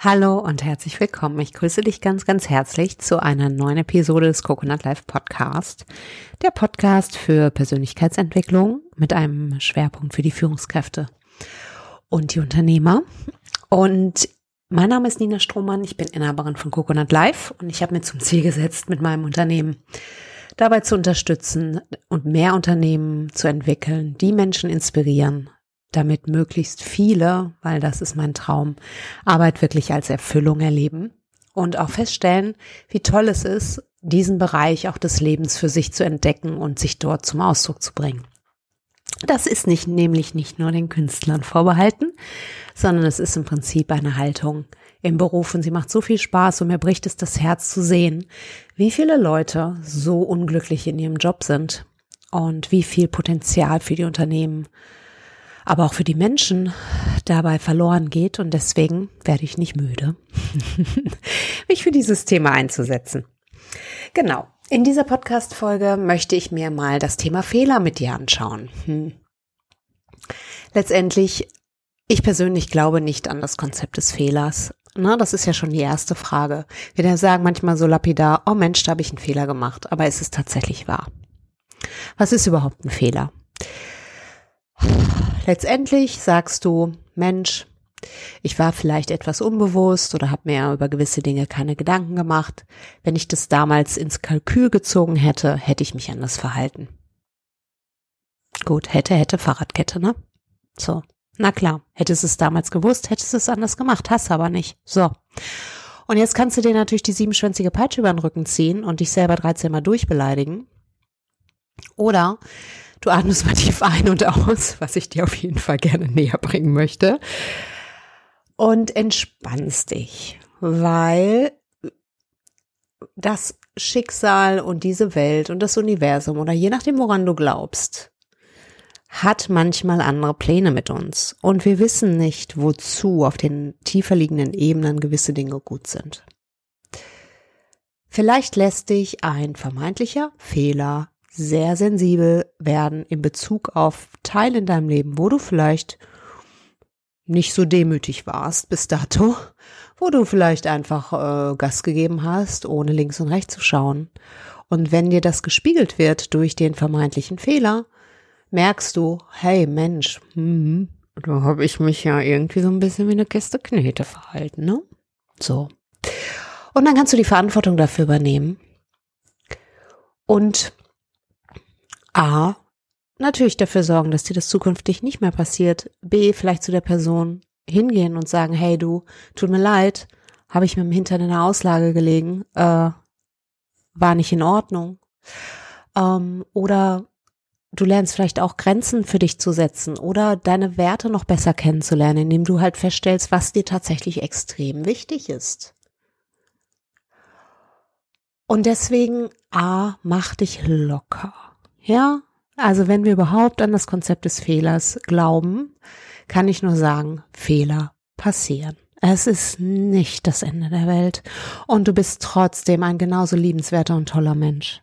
Hallo und herzlich willkommen. Ich grüße dich ganz, ganz herzlich zu einer neuen Episode des Coconut Life Podcast. Der Podcast für Persönlichkeitsentwicklung mit einem Schwerpunkt für die Führungskräfte und die Unternehmer. Und mein Name ist Nina Strohmann. Ich bin Inhaberin von Coconut Life und ich habe mir zum Ziel gesetzt, mit meinem Unternehmen dabei zu unterstützen und mehr Unternehmen zu entwickeln, die Menschen inspirieren, damit möglichst viele, weil das ist mein Traum, Arbeit wirklich als Erfüllung erleben und auch feststellen, wie toll es ist, diesen Bereich auch des Lebens für sich zu entdecken und sich dort zum Ausdruck zu bringen. Das ist nicht nämlich nicht nur den Künstlern vorbehalten, sondern es ist im Prinzip eine Haltung im Beruf und sie macht so viel Spaß und mir bricht es das Herz zu sehen, wie viele Leute so unglücklich in ihrem Job sind und wie viel Potenzial für die Unternehmen aber auch für die Menschen dabei verloren geht. Und deswegen werde ich nicht müde, mich für dieses Thema einzusetzen. Genau. In dieser Podcast-Folge möchte ich mir mal das Thema Fehler mit dir anschauen. Hm. Letztendlich, ich persönlich glaube nicht an das Konzept des Fehlers. Na, das ist ja schon die erste Frage. Wir sagen manchmal so lapidar, oh Mensch, da habe ich einen Fehler gemacht. Aber ist es tatsächlich wahr? Was ist überhaupt ein Fehler? Letztendlich sagst du, Mensch, ich war vielleicht etwas unbewusst oder habe mir über gewisse Dinge keine Gedanken gemacht. Wenn ich das damals ins Kalkül gezogen hätte, hätte ich mich anders verhalten. Gut, hätte, hätte, Fahrradkette, ne? So. Na klar, hättest es damals gewusst, hättest es anders gemacht, hast aber nicht. So. Und jetzt kannst du dir natürlich die siebenschwänzige Peitsche über den Rücken ziehen und dich selber 13 Mal durchbeleidigen. Oder Du atmest mal tief ein und aus, was ich dir auf jeden Fall gerne näher bringen möchte. Und entspannst dich, weil das Schicksal und diese Welt und das Universum oder je nachdem, woran du glaubst, hat manchmal andere Pläne mit uns. Und wir wissen nicht, wozu auf den tiefer liegenden Ebenen gewisse Dinge gut sind. Vielleicht lässt dich ein vermeintlicher Fehler sehr sensibel werden in Bezug auf Teile in deinem Leben, wo du vielleicht nicht so demütig warst bis dato, wo du vielleicht einfach äh, Gas gegeben hast, ohne links und rechts zu schauen. Und wenn dir das gespiegelt wird durch den vermeintlichen Fehler, merkst du, hey Mensch, hm, da habe ich mich ja irgendwie so ein bisschen wie eine Kiste Knete verhalten, ne? So. Und dann kannst du die Verantwortung dafür übernehmen und A, natürlich dafür sorgen, dass dir das zukünftig nicht mehr passiert. B, vielleicht zu der Person hingehen und sagen, hey du, tut mir leid, habe ich mit dem Hintern in der Auslage gelegen, äh, war nicht in Ordnung. Ähm, oder du lernst vielleicht auch Grenzen für dich zu setzen oder deine Werte noch besser kennenzulernen, indem du halt feststellst, was dir tatsächlich extrem wichtig ist. Und deswegen, A, mach dich locker. Ja, also wenn wir überhaupt an das Konzept des Fehlers glauben, kann ich nur sagen, Fehler passieren. Es ist nicht das Ende der Welt und du bist trotzdem ein genauso liebenswerter und toller Mensch.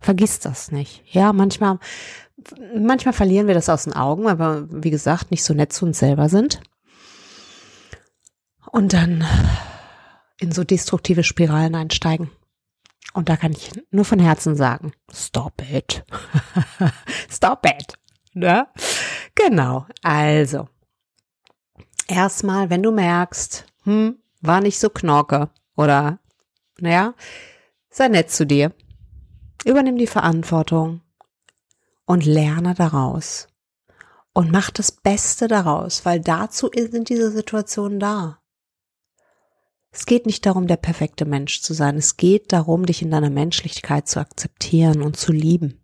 Vergiss das nicht. Ja, manchmal, manchmal verlieren wir das aus den Augen, weil wir, wie gesagt, nicht so nett zu uns selber sind. Und dann in so destruktive Spiralen einsteigen. Und da kann ich nur von Herzen sagen, stop it. stop it. Ne? Genau. Also, erstmal, wenn du merkst, hm, war nicht so knorke oder, naja, sei nett zu dir. Übernimm die Verantwortung und lerne daraus. Und mach das Beste daraus, weil dazu sind diese Situationen da. Es geht nicht darum, der perfekte Mensch zu sein. Es geht darum, dich in deiner Menschlichkeit zu akzeptieren und zu lieben.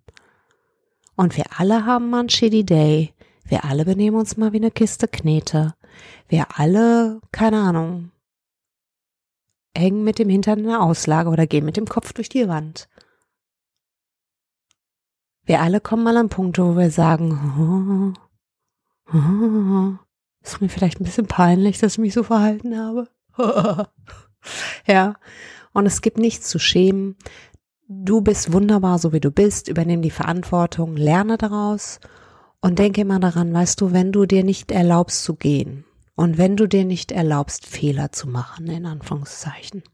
Und wir alle haben mal einen shitty day. Wir alle benehmen uns mal wie eine Kiste Knete. Wir alle, keine Ahnung, hängen mit dem Hintern in der Auslage oder gehen mit dem Kopf durch die Wand. Wir alle kommen mal an einen Punkt, wo wir sagen, oh, oh, ist mir vielleicht ein bisschen peinlich, dass ich mich so verhalten habe. ja. Und es gibt nichts zu schämen. Du bist wunderbar, so wie du bist. Übernimm die Verantwortung, lerne daraus und denke immer daran, weißt du, wenn du dir nicht erlaubst zu gehen Und wenn du dir nicht erlaubst, Fehler zu machen, in Anführungszeichen,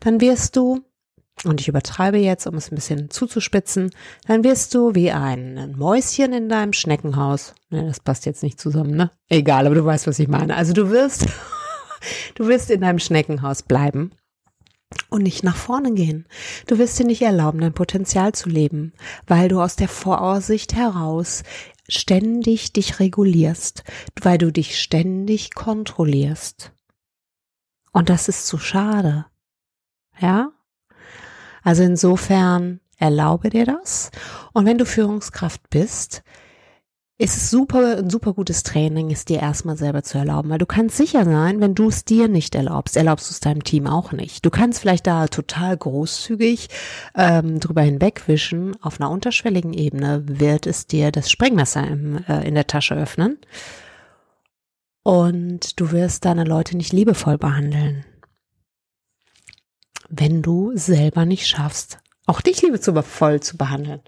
dann wirst du, und ich übertreibe jetzt, um es ein bisschen zuzuspitzen, dann wirst du wie ein Mäuschen in deinem Schneckenhaus. Ne, das passt jetzt nicht zusammen, ne? Egal, aber du weißt, was ich meine. Also du wirst, du wirst in deinem Schneckenhaus bleiben und nicht nach vorne gehen. Du wirst dir nicht erlauben, dein Potenzial zu leben, weil du aus der Voraussicht heraus ständig dich regulierst, weil du dich ständig kontrollierst. Und das ist zu schade. Ja? Also insofern erlaube dir das. Und wenn du Führungskraft bist, ist es super, ein super gutes Training, es dir erstmal selber zu erlauben, weil du kannst sicher sein, wenn du es dir nicht erlaubst, erlaubst du es deinem Team auch nicht. Du kannst vielleicht da total großzügig ähm, drüber hinwegwischen. Auf einer unterschwelligen Ebene wird es dir das Sprengmesser im, äh, in der Tasche öffnen und du wirst deine Leute nicht liebevoll behandeln, wenn du selber nicht schaffst, auch dich liebevoll zu behandeln.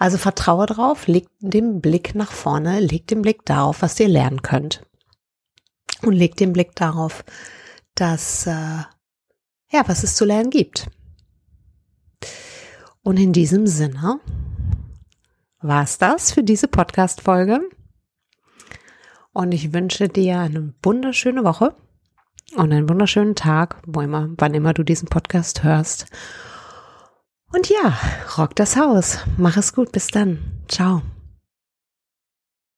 Also vertraue drauf, leg den Blick nach vorne, leg den Blick darauf, was ihr lernen könnt. Und leg den Blick darauf, dass, äh, ja, was es zu lernen gibt. Und in diesem Sinne war es das für diese Podcast-Folge. Und ich wünsche dir eine wunderschöne Woche und einen wunderschönen Tag, wo immer, wann immer du diesen Podcast hörst. Und ja, rock das Haus. Mach es gut. Bis dann. Ciao.